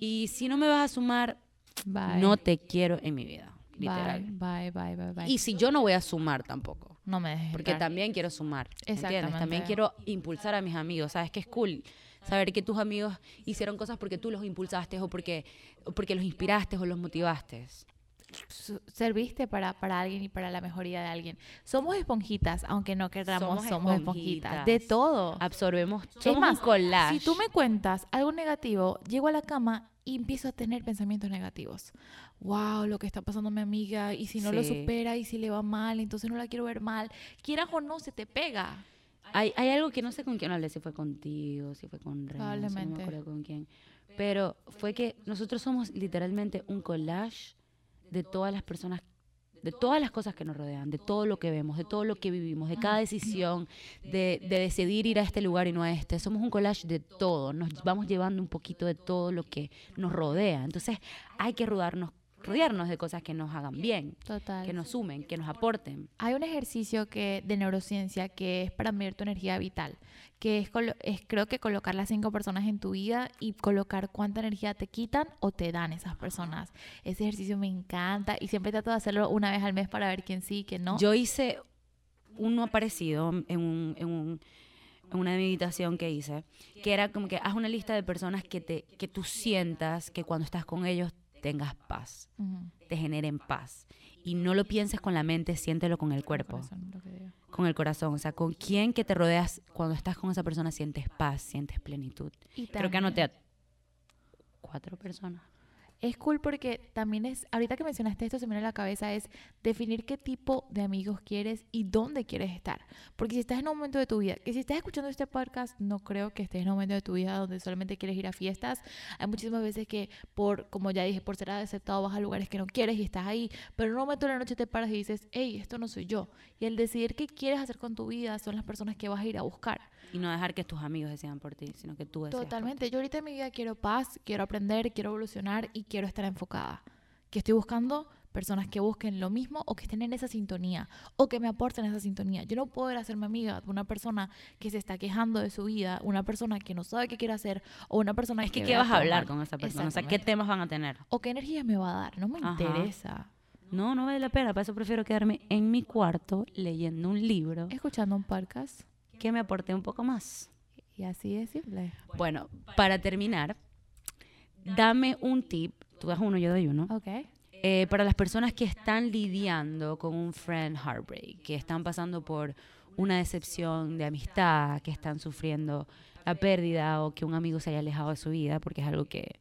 A: Y si no me vas a sumar,
B: Bye.
A: no te quiero en mi vida, literal.
B: Bye, bye, bye.
A: Y si yo no voy a sumar tampoco.
B: no me dejes
A: Porque
B: entrar.
A: también quiero sumar. ¿entiendes? También quiero impulsar a mis amigos. ¿Sabes qué es cool? Saber que tus amigos hicieron cosas porque tú los impulsaste o porque, o porque los inspiraste o los motivaste.
B: Serviste para, para alguien y para la mejoría de alguien. Somos esponjitas, aunque no queramos,
A: Somos
B: somos, esponjitas.
A: esponjitas.
B: De todo.
A: Absorbemos.
B: Es
A: Somos
B: más,
A: un collage.
B: Si tú me cuentas algo negativo, llego a la cama y empiezo a tener pensamientos negativos. Wow, lo que está pasando a mi amiga, y si no lo
A: Sí.
B: supera, y si le va mal, entonces no la quiero ver mal. Quieras o no, se te pega.
A: Hay, hay algo que no sé con quién hablé, si fue contigo, si fue con no
B: Probablemente.
A: me acuerdo con quién. Pero fue que nosotros somos literalmente un collage de todas las personas, de todas las cosas que nos rodean, de todo lo que vemos, de todo lo que vivimos, de cada decisión, de, de decidir ir a este lugar y no a este. Somos un collage de todo, nos vamos llevando un poquito de todo lo que nos rodea. Entonces hay que rodearnos, rodearnos de cosas que nos hagan bien,
B: Total.
A: que nos sumen, que nos aporten.
B: Hay un ejercicio que de neurociencia que es para medir tu energía vital, que es, es creo que colocar las cinco personas en tu vida y colocar cuánta energía te quitan o te dan esas personas. Ese ejercicio me encanta y siempre trato de hacerlo una vez al mes para ver quién sí y quién no.
A: Yo hice uno parecido en, un, en, un- en una meditación que hice, que era como que haz una lista de personas que, te, que tú sientas que cuando estás con ellos tengas paz, te generen paz. Y no lo pienses con la mente, siéntelo con el cuerpo,
B: Corazón,
A: con el corazón. O sea, con quién que te rodeas, cuando estás con esa persona sientes paz, sientes plenitud.
B: Y
A: Creo que anoté a cuatro personas.
B: Es cool porque también es, ahorita que mencionaste esto, se me viene a la cabeza, es definir qué tipo de amigos quieres y dónde quieres estar. Porque si estás en un momento de tu vida, que si estás escuchando este podcast, no creo que estés en un momento de tu vida donde solamente quieres ir a fiestas. Hay muchísimas veces que, por, como ya dije, por ser aceptado vas a lugares que no quieres y estás ahí, pero en un momento de la noche te paras y dices, hey, esto no soy yo. Y el decidir qué quieres hacer con tu vida son las personas que vas a ir a buscar.
A: Y no dejar que tus amigos decidan por ti, sino que tú decidas. por ti.
B: Totalmente. Yo ahorita en mi vida quiero paz, quiero aprender, quiero evolucionar y quiero estar enfocada. Que estoy buscando personas que busquen lo mismo o que estén en esa sintonía o que me aporten esa sintonía. Yo no puedo ir a hacerme amiga de una persona que se está quejando de su vida, una persona que no sabe qué quiere hacer o una persona
A: Es que,
B: que
A: ¿qué vas a hablar con esa persona? O sea, ¿qué temas van a tener?
B: O qué energía me va a dar. No me
A: Ajá.
B: interesa.
A: No, no vale la pena. Para eso prefiero quedarme en mi cuarto leyendo un libro
B: Escuchando un podcast
A: que me aporte un poco más.
B: y así de simple.
A: Bueno, para terminar, dame un tip. Tú das uno, yo doy uno.
B: Ok.
A: Eh, para las personas que están lidiando con un friend heartbreak, que están pasando por una decepción de amistad, que están sufriendo la pérdida o que un amigo se haya alejado de su vida, porque es algo que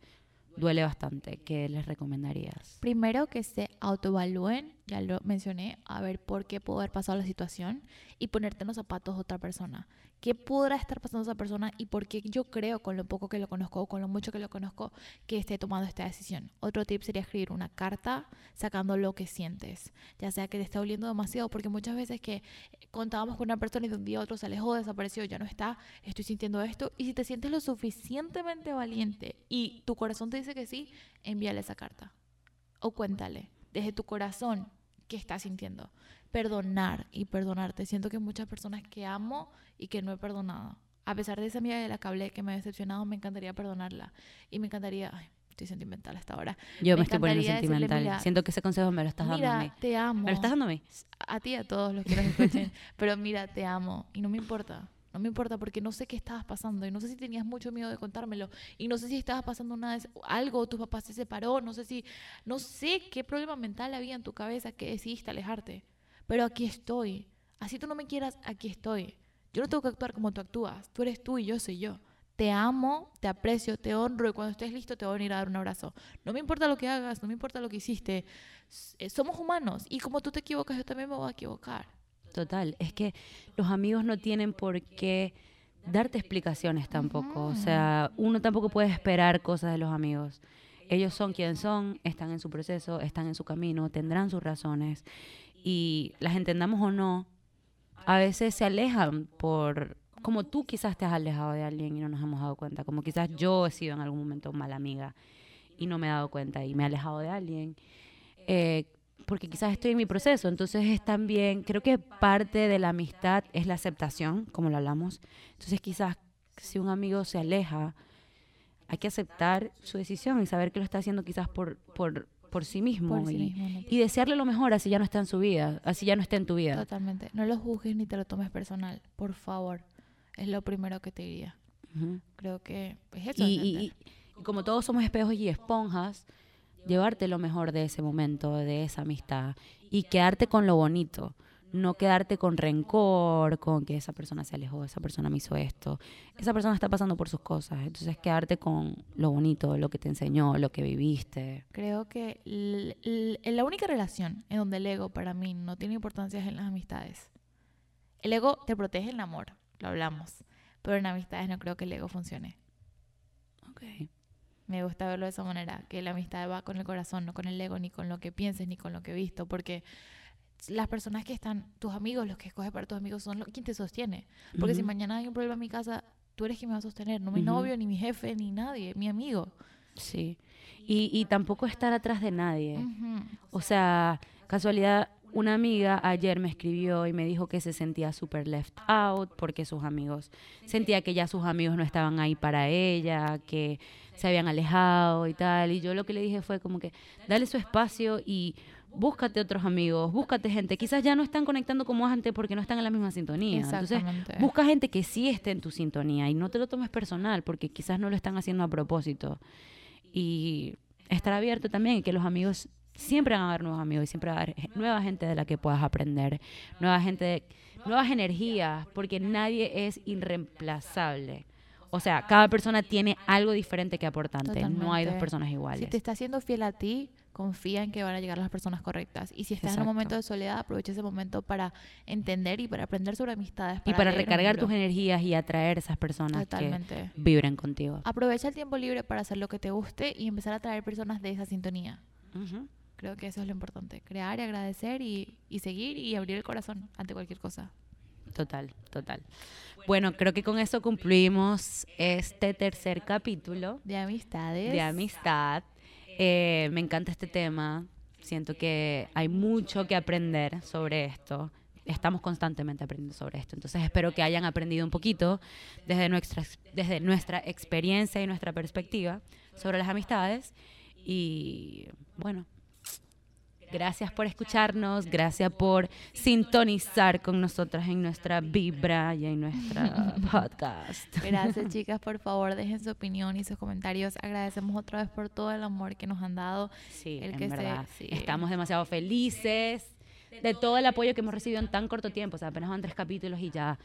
A: duele bastante, ¿qué les recomendarías?
B: Primero que se autoevalúen, ya lo mencioné, a ver por qué pudo haber pasado la situación y ponerte en los zapatos otra persona. ¿Qué podrá estar pasando esa persona y por qué yo creo, con lo poco que lo conozco o con lo mucho que lo conozco, que esté tomando esta decisión? Otro tip sería escribir una carta sacando lo que sientes, ya sea que te está doliendo demasiado, porque muchas veces que contábamos con una persona y un día otro se alejó, desapareció, ya no está, estoy sintiendo esto, y si te sientes lo suficientemente valiente y tu corazón te dice que sí, envíale esa carta o cuéntale desde tu corazón qué estás sintiendo. Perdonar y perdonarte. Siento que muchas personas que amo y que no he perdonado. A pesar de esa amiga de la que hablé que me ha decepcionado, me encantaría perdonarla. Y me encantaría... Ay, estoy sentimental hasta ahora.
A: Yo me,
B: Me
A: estoy poniendo
B: decirle,
A: sentimental.
B: mira,
A: Siento que ese consejo me lo estás dando a mí.
B: Mira, te amo.
A: ¿Me lo estás dando a mí?
B: A ti y a todos los que nos escuchen. Pero mira, te amo. Y no me importa. No me importa porque no sé qué estabas pasando y no sé si tenías mucho miedo de contármelo y no sé si estabas pasando una algo, tu papá se separó, no sé si, no sé qué problema mental había en tu cabeza que decidiste alejarte. Pero aquí estoy. Así tú no me quieras, aquí estoy. Yo no tengo que actuar como tú actúas. Tú eres tú y yo soy yo. Te amo, te aprecio, te honro y cuando estés listo te voy a venir a dar un abrazo. No me importa lo que hagas, no me importa lo que hiciste. Eh, Somos humanos y como tú te equivocas, yo también me voy a equivocar.
A: Total, es que los amigos no tienen por qué darte explicaciones tampoco. O sea, uno tampoco puede esperar cosas de los amigos. Ellos son quien son, están en su proceso, están en su camino, tendrán sus razones. Y las entendamos o no, a veces se alejan por, como tú quizás te has alejado de alguien y no nos hemos dado cuenta, como quizás yo he sido en algún momento mala amiga y no me he dado cuenta y me he alejado de alguien. Eh, porque quizás estoy en mi proceso. Entonces es también, creo que parte de la amistad es la aceptación, como lo hablamos. Entonces quizás si un amigo se aleja, hay que aceptar su decisión y saber que lo está haciendo quizás por, por, por sí mismo.
B: Por sí
A: y,
B: mismo,
A: y desearle lo mejor así ya no está en su vida, así ya no está en tu vida.
B: Totalmente. No lo juzgues ni te lo tomes personal, por favor. Es lo primero que te diría.
A: Ujú.
B: Creo que es eso.
A: Y- y- y como todos somos espejos y esponjas, llevarte lo mejor de ese momento, de esa amistad y quedarte con lo bonito. No quedarte con rencor, con que esa persona se alejó, esa persona me hizo esto. Esa persona está pasando por sus cosas. Entonces, quedarte con lo bonito, lo que te enseñó, lo que viviste.
B: Creo que la única relación en donde el ego para mí no tiene importancia es en las amistades. El ego te protege en el amor, lo hablamos. Pero en amistades no creo que el ego funcione.
A: Okay.
B: Me gusta verlo de esa manera, que la amistad va con el corazón, no con el ego, ni con lo que pienses, ni con lo que he visto, porque las personas que están, tus amigos, los que escoges para tus amigos, son lo, quien te sostiene. Porque si mañana hay un problema en mi casa, tú eres quien me va a sostener, no mi novio, ni mi jefe, ni nadie, mi amigo.
A: Sí. Y, y tampoco estar atrás de nadie. O sea, casualidad, una amiga ayer me escribió y me dijo que se sentía súper left out porque sus amigos, sentía que ya sus amigos no estaban ahí para ella, que se habían alejado y tal. Y yo lo que le dije fue como que dale su espacio y búscate otros amigos, búscate gente. Quizás ya no están conectando como antes porque no están en la misma sintonía. Entonces, busca gente que sí esté en tu sintonía y no te lo tomes personal porque quizás no lo están haciendo a propósito. Y estar abierto también que los amigos siempre van a haber nuevos amigos y siempre va a haber nueva gente de la que puedas aprender, nueva gente, de- nuevas energías, porque nadie es irreemplazable. O sea, cada persona tiene algo diferente que aportante. No hay dos personas
B: Si
A: iguales.
B: te está siendo fiel a ti, confía en que van a llegar las personas correctas. Y si estás en un momento de soledad, aprovecha ese momento para entender y para aprender sobre amistades.
A: y para
B: leer un
A: recargar tus energías y atraer esas personas
B: Totalmente.
A: que vibren contigo.
B: Aprovecha el tiempo libre para hacer lo que te guste y empezar a atraer personas de esa sintonía.
A: Ujú.
B: Creo que eso es lo importante. Crear y agradecer y, y seguir y abrir el corazón ante cualquier cosa.
A: Total, total. Bueno, creo que con eso concluimos este tercer capítulo
B: De amistades.
A: de amistad. Eh, me encanta este tema. Siento que hay mucho que aprender sobre esto. Estamos constantemente aprendiendo sobre esto. Entonces espero que hayan aprendido un poquito desde nuestra, desde nuestra experiencia y nuestra perspectiva sobre las amistades. Y bueno, gracias por escucharnos, gracias por sintonizar con nosotras en nuestra vibra y en nuestra podcast.
B: Gracias, chicas. Por favor, dejen su opinión y sus comentarios. Agradecemos otra vez por todo el amor que nos han dado.
A: Sí,
B: El
A: en
B: que se-
A: verdad.
B: sí.
A: Estamos demasiado felices de todo el apoyo que hemos recibido en tan corto tiempo. O sea, apenas van tres capítulos y ya,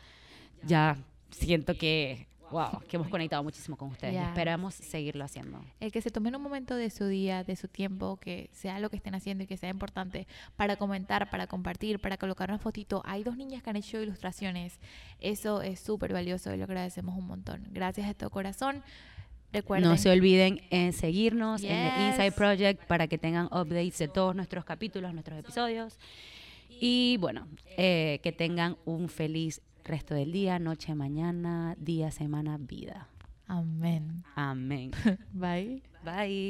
A: ya siento que, wow, que hemos conectado muchísimo con ustedes. Esperamos seguirlo haciendo.
B: El que se tomen un momento de su día, de su tiempo, que sea lo que estén haciendo y que sea importante para comentar, para compartir, para colocar una fotito. Hay dos niñas que han hecho ilustraciones. Eso es súper valioso y lo agradecemos un montón. Gracias de todo corazón. Recuerden.
A: No se olviden en seguirnos en The
B: Yes.
A: Inside Project para que tengan updates de todos nuestros capítulos, nuestros episodios. Y bueno, eh, que tengan un feliz resto del día, noche, mañana, día, semana, vida.
B: Amén.
A: Amén.
B: Bye.
A: Bye.